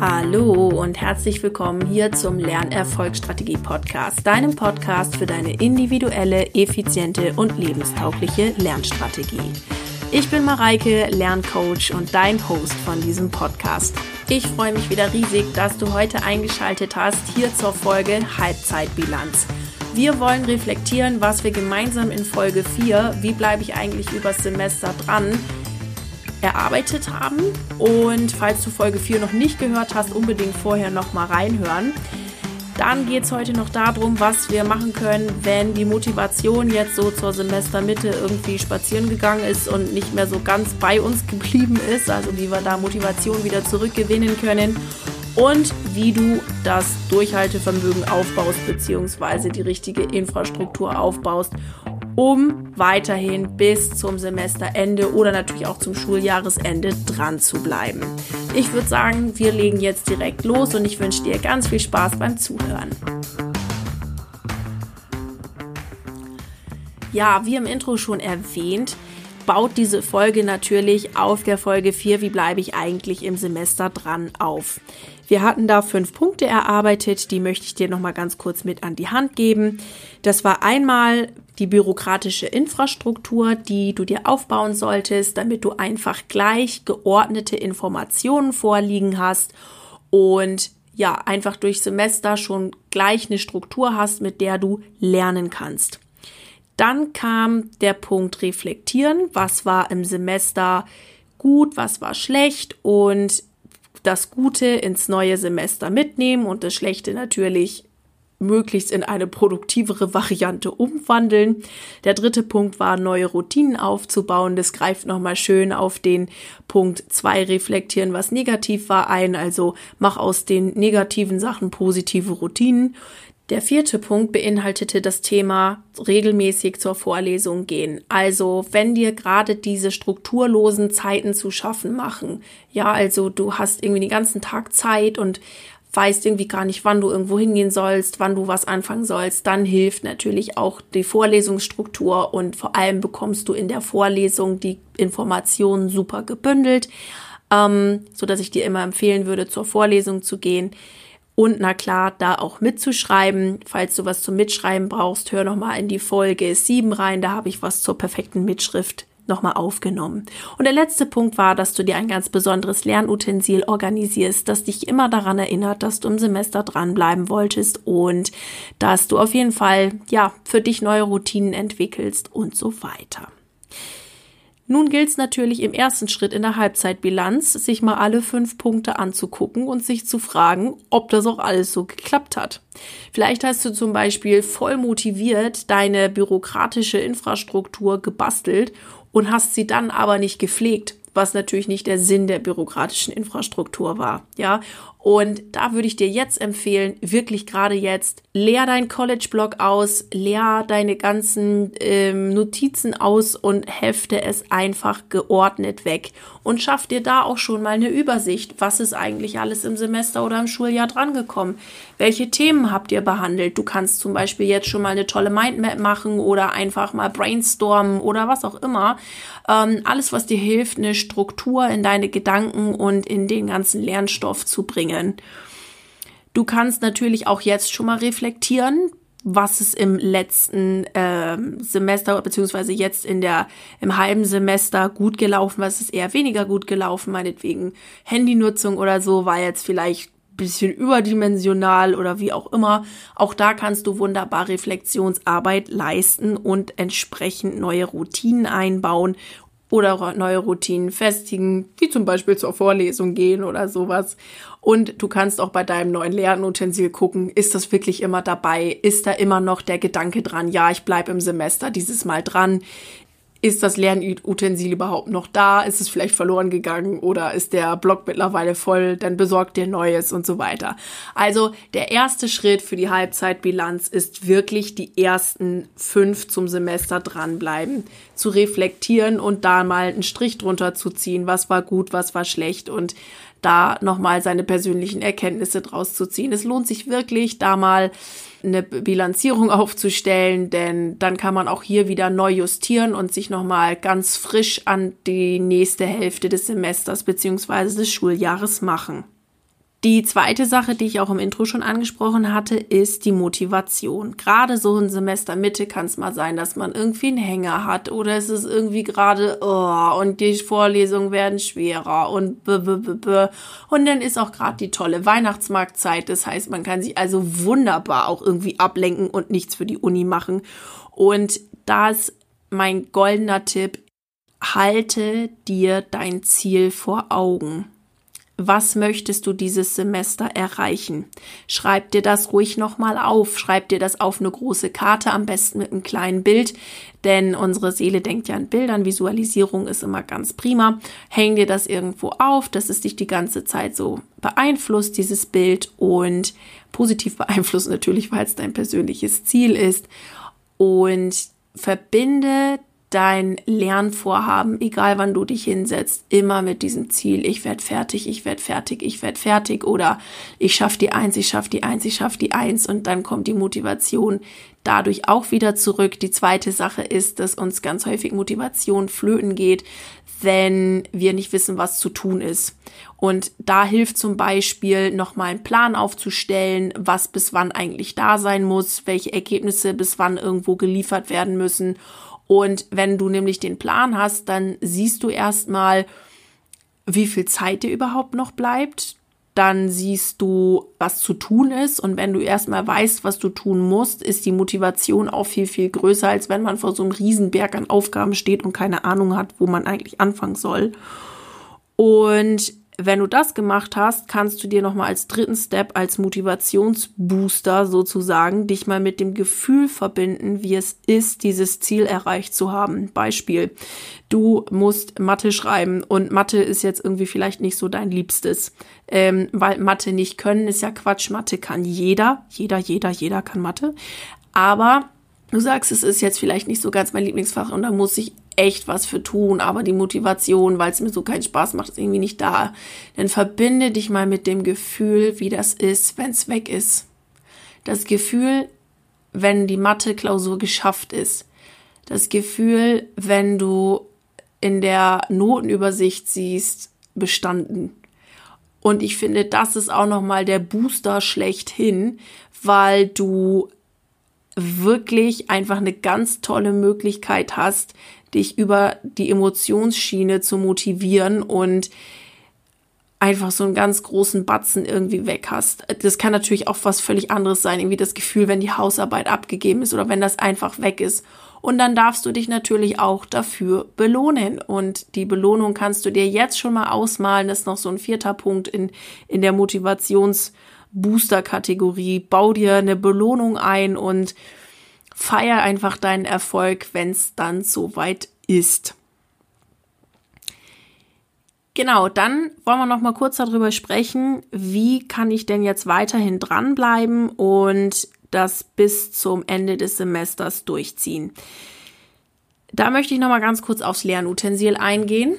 Hallo und herzlich willkommen hier zum Lernerfolgsstrategie Podcast, deinem Podcast für deine individuelle, effiziente und lebenstaugliche Lernstrategie. Ich bin Mareike, Lerncoach und dein Host von diesem Podcast. Ich freue mich wieder riesig, dass du heute eingeschaltet hast hier zur Folge Halbzeitbilanz. Wir wollen reflektieren, was wir gemeinsam in Folge 4, wie bleibe ich eigentlich übers Semester dran, erarbeitet haben. Und falls du Folge 4 noch nicht gehört hast, unbedingt vorher noch mal reinhören. Dann geht es heute noch darum, was wir machen können, wenn die Motivation jetzt so zur Semestermitte irgendwie spazieren gegangen ist und nicht mehr so ganz bei uns geblieben ist. Also wie wir da Motivation wieder zurückgewinnen können und wie du das Durchhaltevermögen aufbaust bzw. die richtige Infrastruktur aufbaust, um weiterhin bis zum Semesterende oder natürlich auch zum Schuljahresende dran zu bleiben. Ich würde sagen, wir legen jetzt direkt los und ich wünsche dir ganz viel Spaß beim Zuhören. Ja, wie im Intro schon erwähnt, baut diese Folge natürlich auf der Folge 4, wie bleibe ich eigentlich im Semester dran auf. Wir hatten da fünf Punkte erarbeitet, die möchte ich dir nochmal ganz kurz mit an die Hand geben. Das war einmal die bürokratische Infrastruktur, die du dir aufbauen solltest, damit du einfach gleich geordnete Informationen vorliegen hast und ja, einfach durch Semester schon gleich eine Struktur hast, mit der du lernen kannst. Dann kam der Punkt Reflektieren. Was war im Semester gut, was war schlecht und das Gute ins neue Semester mitnehmen und das Schlechte natürlich möglichst in eine produktivere Variante umwandeln. Der dritte Punkt war, neue Routinen aufzubauen. Das greift nochmal schön auf den Punkt zwei reflektieren, was negativ war, ein. Also mach aus den negativen Sachen positive Routinen. Der vierte Punkt beinhaltete das Thema regelmäßig zur Vorlesung gehen. Also wenn dir gerade diese strukturlosen Zeiten zu schaffen machen, ja, also du hast irgendwie den ganzen Tag Zeit und weißt irgendwie gar nicht, wann du irgendwo hingehen sollst, wann du was anfangen sollst, dann hilft natürlich auch die Vorlesungsstruktur und vor allem bekommst du in der Vorlesung die Informationen super gebündelt, ähm, so dass ich dir immer empfehlen würde, zur Vorlesung zu gehen. Und na klar, da auch mitzuschreiben. Falls du was zum Mitschreiben brauchst, hör nochmal in die Folge 7 rein. Da habe ich was zur perfekten Mitschrift nochmal aufgenommen. Und der letzte Punkt war, dass du dir ein ganz besonderes Lernutensil organisierst, das dich immer daran erinnert, dass du im Semester dranbleiben wolltest und dass du auf jeden Fall, ja, für dich neue Routinen entwickelst und so weiter. Nun gilt es natürlich im ersten Schritt in der Halbzeitbilanz, sich mal alle fünf Punkte anzugucken und sich zu fragen, ob das auch alles so geklappt hat. Vielleicht hast du zum Beispiel voll motiviert deine bürokratische Infrastruktur gebastelt und hast sie dann aber nicht gepflegt was natürlich nicht der Sinn der bürokratischen Infrastruktur war, ja. Und da würde ich dir jetzt empfehlen, wirklich gerade jetzt, leer dein College-Blog aus, leer deine ganzen ähm, Notizen aus und hefte es einfach geordnet weg. Und schaff dir da auch schon mal eine Übersicht, was ist eigentlich alles im Semester oder im Schuljahr drangekommen. Welche Themen habt ihr behandelt? Du kannst zum Beispiel jetzt schon mal eine tolle Mindmap machen oder einfach mal brainstormen oder was auch immer. Ähm, alles, was dir hilft, eine Struktur in deine Gedanken und in den ganzen Lernstoff zu bringen bringen. Du kannst natürlich auch jetzt schon mal reflektieren, was ist im letzten äh, Semester beziehungsweise jetzt in der im halben Semester gut gelaufen, was ist eher weniger gut gelaufen, meinetwegen Handynutzung oder so war jetzt vielleicht ein bisschen überdimensional oder wie auch immer. Auch da kannst du wunderbar Reflexionsarbeit leisten und entsprechend neue Routinen einbauen oder neue Routinen festigen, wie zum Beispiel zur Vorlesung gehen oder sowas. Und du kannst auch bei deinem neuen Lernutensil gucken, ist das wirklich immer dabei? Ist da immer noch der Gedanke dran, ja, ich bleibe im Semester dieses Mal dran? Ist das Lernutensil überhaupt noch da? Ist es vielleicht verloren gegangen oder ist der Blog mittlerweile voll? Dann besorgt dir Neues und so weiter. Also der erste Schritt für die Halbzeitbilanz ist wirklich die ersten fünf zum Semester dranbleiben, zu reflektieren und da mal einen Strich drunter zu ziehen, was war gut, was war schlecht und da nochmal seine persönlichen Erkenntnisse draus zu ziehen. Es lohnt sich wirklich, da mal eine Bilanzierung aufzustellen, denn dann kann man auch hier wieder neu justieren und sich nochmal ganz frisch an die nächste Hälfte des Semesters beziehungsweise des Schuljahres machen. Die zweite Sache, die ich auch im Intro schon angesprochen hatte, ist die Motivation. Gerade so in Semestermitte kann es mal sein, dass man irgendwie einen Hänger hat oder es ist irgendwie gerade oh, und die Vorlesungen werden schwerer und b -b -b -b. und dann ist auch gerade die tolle Weihnachtsmarktzeit. Das heißt, man kann sich also wunderbar auch irgendwie ablenken und nichts für die Uni machen. Und da ist mein goldener Tipp, halte dir dein Ziel vor Augen. Was möchtest du dieses Semester erreichen? Schreib dir das ruhig nochmal auf. Schreib dir das auf eine große Karte, am besten mit einem kleinen Bild, denn unsere Seele denkt ja an Bildern. Visualisierung ist immer ganz prima. Häng dir das irgendwo auf, dass es dich die ganze Zeit so beeinflusst, dieses Bild und positiv beeinflusst natürlich, weil es dein persönliches Ziel ist. Und verbinde dein Lernvorhaben, egal wann du dich hinsetzt, immer mit diesem Ziel, ich werde fertig, ich werde fertig, ich werde fertig oder ich schaffe die Eins, ich schaffe die Eins, ich schaffe die Eins und dann kommt die Motivation dadurch auch wieder zurück. Die zweite Sache ist, dass uns ganz häufig Motivation flöten geht, wenn wir nicht wissen, was zu tun ist. Und da hilft zum Beispiel nochmal einen Plan aufzustellen, was bis wann eigentlich da sein muss, welche Ergebnisse bis wann irgendwo geliefert werden müssen und wenn du nämlich den Plan hast, dann siehst du erstmal, wie viel Zeit dir überhaupt noch bleibt. Dann siehst du, was zu tun ist. Und wenn du erstmal weißt, was du tun musst, ist die Motivation auch viel, viel größer, als wenn man vor so einem Riesenberg an Aufgaben steht und keine Ahnung hat, wo man eigentlich anfangen soll. Und wenn du das gemacht hast, kannst du dir nochmal als dritten Step, als Motivationsbooster sozusagen, dich mal mit dem Gefühl verbinden, wie es ist, dieses Ziel erreicht zu haben. Beispiel, du musst Mathe schreiben und Mathe ist jetzt irgendwie vielleicht nicht so dein Liebstes, ähm, weil Mathe nicht können ist ja Quatsch. Mathe kann jeder, jeder, jeder, jeder kann Mathe. Aber du sagst, es ist jetzt vielleicht nicht so ganz mein Lieblingsfach und da muss ich echt was für tun, aber die Motivation, weil es mir so keinen Spaß macht, ist irgendwie nicht da. Dann verbinde dich mal mit dem Gefühl, wie das ist, wenn es weg ist. Das Gefühl, wenn die Mathe-Klausur geschafft ist. Das Gefühl, wenn du in der Notenübersicht siehst, bestanden. Und ich finde, das ist auch nochmal der Booster schlechthin, weil du wirklich einfach eine ganz tolle Möglichkeit hast, dich über die Emotionsschiene zu motivieren und einfach so einen ganz großen Batzen irgendwie weg hast. Das kann natürlich auch was völlig anderes sein, irgendwie das Gefühl, wenn die Hausarbeit abgegeben ist oder wenn das einfach weg ist. Und dann darfst du dich natürlich auch dafür belohnen. Und die Belohnung kannst du dir jetzt schon mal ausmalen. Das ist noch so ein vierter Punkt in, in der Motivationsbooster-Kategorie. Bau dir eine Belohnung ein und feier einfach deinen Erfolg, wenn es dann soweit ist. Genau, dann wollen wir noch mal kurz darüber sprechen, wie kann ich denn jetzt weiterhin dranbleiben und das bis zum Ende des Semesters durchziehen. Da möchte ich noch mal ganz kurz aufs Lernutensil eingehen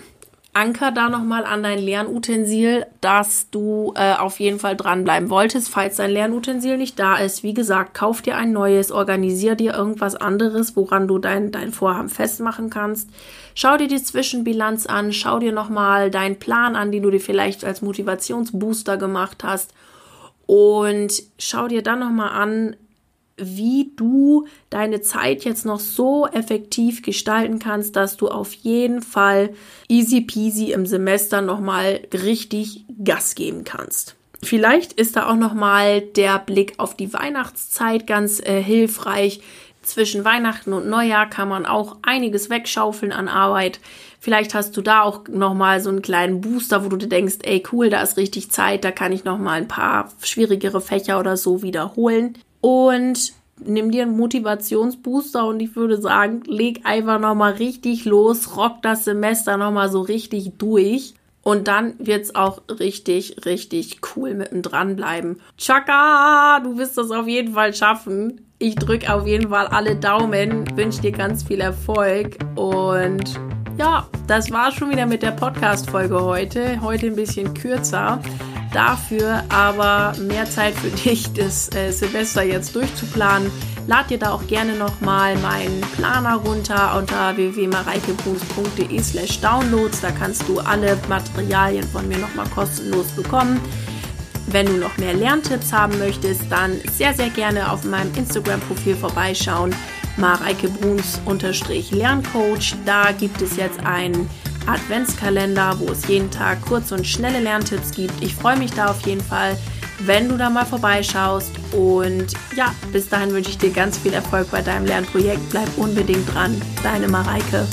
anker da nochmal an dein Lernutensil, dass du äh, auf jeden Fall dranbleiben wolltest, falls dein Lernutensil nicht da ist. Wie gesagt, kauf dir ein neues, organisier dir irgendwas anderes, woran du dein, dein Vorhaben festmachen kannst. Schau dir die Zwischenbilanz an, schau dir nochmal deinen Plan an, den du dir vielleicht als Motivationsbooster gemacht hast. Und schau dir dann nochmal an, wie du deine Zeit jetzt noch so effektiv gestalten kannst, dass du auf jeden Fall easy peasy im Semester nochmal richtig Gas geben kannst. Vielleicht ist da auch nochmal der Blick auf die Weihnachtszeit ganz äh, hilfreich. Zwischen Weihnachten und Neujahr kann man auch einiges wegschaufeln an Arbeit. Vielleicht hast du da auch nochmal so einen kleinen Booster, wo du dir denkst, ey cool, da ist richtig Zeit, da kann ich nochmal ein paar schwierigere Fächer oder so wiederholen und nimm dir einen Motivationsbooster und ich würde sagen, leg einfach nochmal richtig los, rock das Semester nochmal so richtig durch. Und dann wird's auch richtig, richtig cool mit dem Dranbleiben. Chaka, du wirst das auf jeden Fall schaffen. Ich drücke auf jeden Fall alle Daumen, wünsche dir ganz viel Erfolg und ja, das war schon wieder mit der Podcast-Folge heute. Heute ein bisschen kürzer dafür aber mehr Zeit für dich, das äh, Silvester jetzt durchzuplanen. Lad dir da auch gerne nochmal meinen Planer runter unter www.mareikebruce.de slash downloads. Da kannst du alle Materialien von mir nochmal kostenlos bekommen. Wenn du noch mehr Lerntipps haben möchtest, dann sehr, sehr gerne auf meinem Instagram-Profil vorbeischauen. Mareike Bruns Lerncoach. Da gibt es jetzt einen Adventskalender, wo es jeden Tag kurze und schnelle Lerntipps gibt. Ich freue mich da auf jeden Fall, wenn du da mal vorbeischaust. Und ja, bis dahin wünsche ich dir ganz viel Erfolg bei deinem Lernprojekt. Bleib unbedingt dran. Deine Mareike.